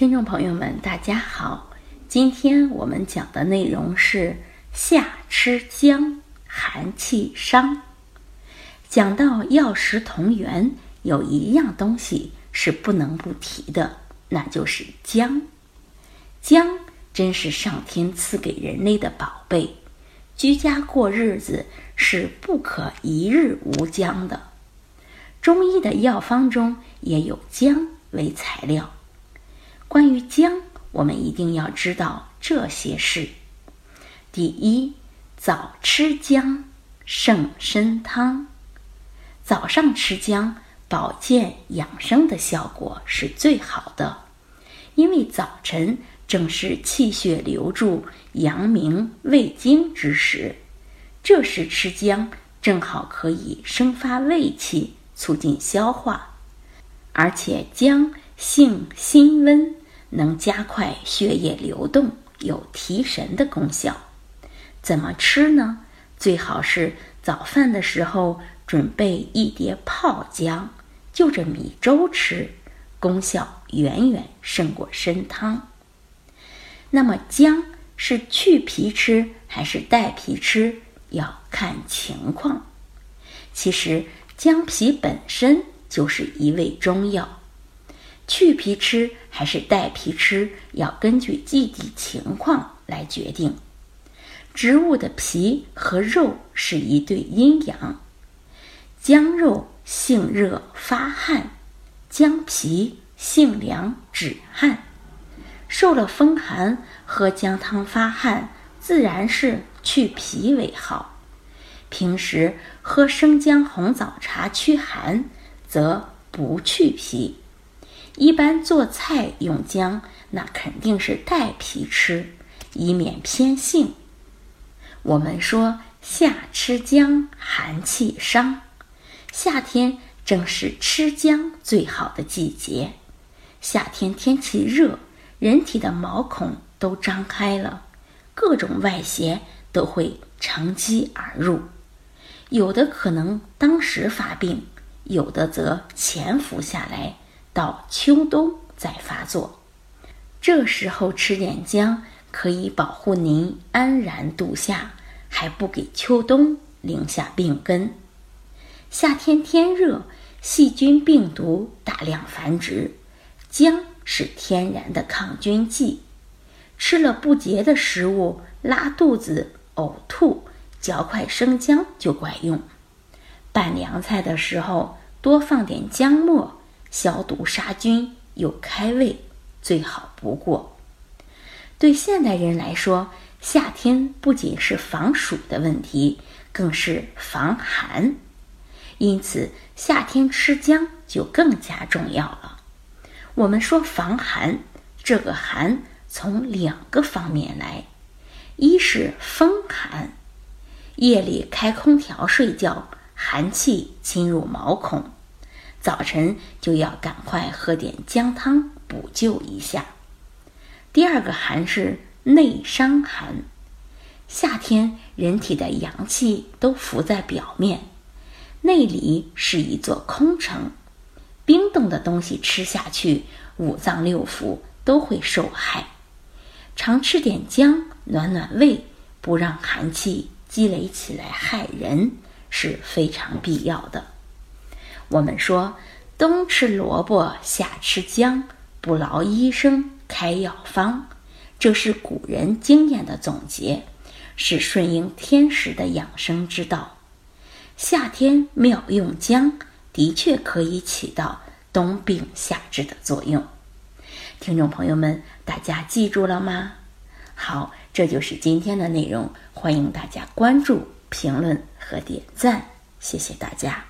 听众朋友们，大家好，今天我们讲的内容是夏吃姜，寒气伤。讲到药食同源，有一样东西是不能不提的，那就是姜。姜真是上天赐给人类的宝贝，居家过日子是不可一日无姜的。中医的药方中也有姜为材料。关于姜，我们一定要知道这些事：第一，早吃姜胜参汤。早上吃姜，保健养生的效果是最好的，因为早晨正是气血流注、阳明胃经之时，这时吃姜正好可以生发胃气，促进消化，而且姜性辛温。能加快血液流动，有提神的功效。怎么吃呢？最好是早饭的时候准备一碟泡姜，就着米粥吃，功效远远胜过参汤。那么姜是去皮吃还是带皮吃，要看情况。其实姜皮本身就是一味中药。去皮吃还是带皮吃，要根据季节情况来决定。植物的皮和肉是一对阴阳，姜肉性热发汗，姜皮性凉止汗。受了风寒，喝姜汤发汗，自然是去皮为好。平时喝生姜红枣茶驱寒，则不去皮。一般做菜用姜，那肯定是带皮吃，以免偏性。我们说夏吃姜，寒气伤。夏天正是吃姜最好的季节。夏天天气热，人体的毛孔都张开了，各种外邪都会乘机而入，有的可能当时发病，有的则潜伏下来。到秋冬再发作，这时候吃点姜可以保护您安然度夏，还不给秋冬留下病根。夏天天热，细菌病毒大量繁殖，姜是天然的抗菌剂。吃了不洁的食物，拉肚子、呕吐，嚼块生姜就管用。拌凉菜的时候，多放点姜末。消毒杀菌又开胃，最好不过。对现代人来说，夏天不仅是防暑的问题，更是防寒。因此，夏天吃姜就更加重要了。我们说防寒，这个寒从两个方面来：一是风寒，夜里开空调睡觉，寒气侵入毛孔。早晨就要赶快喝点姜汤补救一下。第二个寒是内伤寒，夏天人体的阳气都浮在表面，内里是一座空城，冰冻的东西吃下去，五脏六腑都会受害。常吃点姜暖暖胃，不让寒气积累起来害人，是非常必要的。我们说，冬吃萝卜，夏吃姜，不劳医生开药方，这是古人经验的总结，是顺应天时的养生之道。夏天妙用姜，的确可以起到冬病夏治的作用。听众朋友们，大家记住了吗？好，这就是今天的内容，欢迎大家关注、评论和点赞，谢谢大家。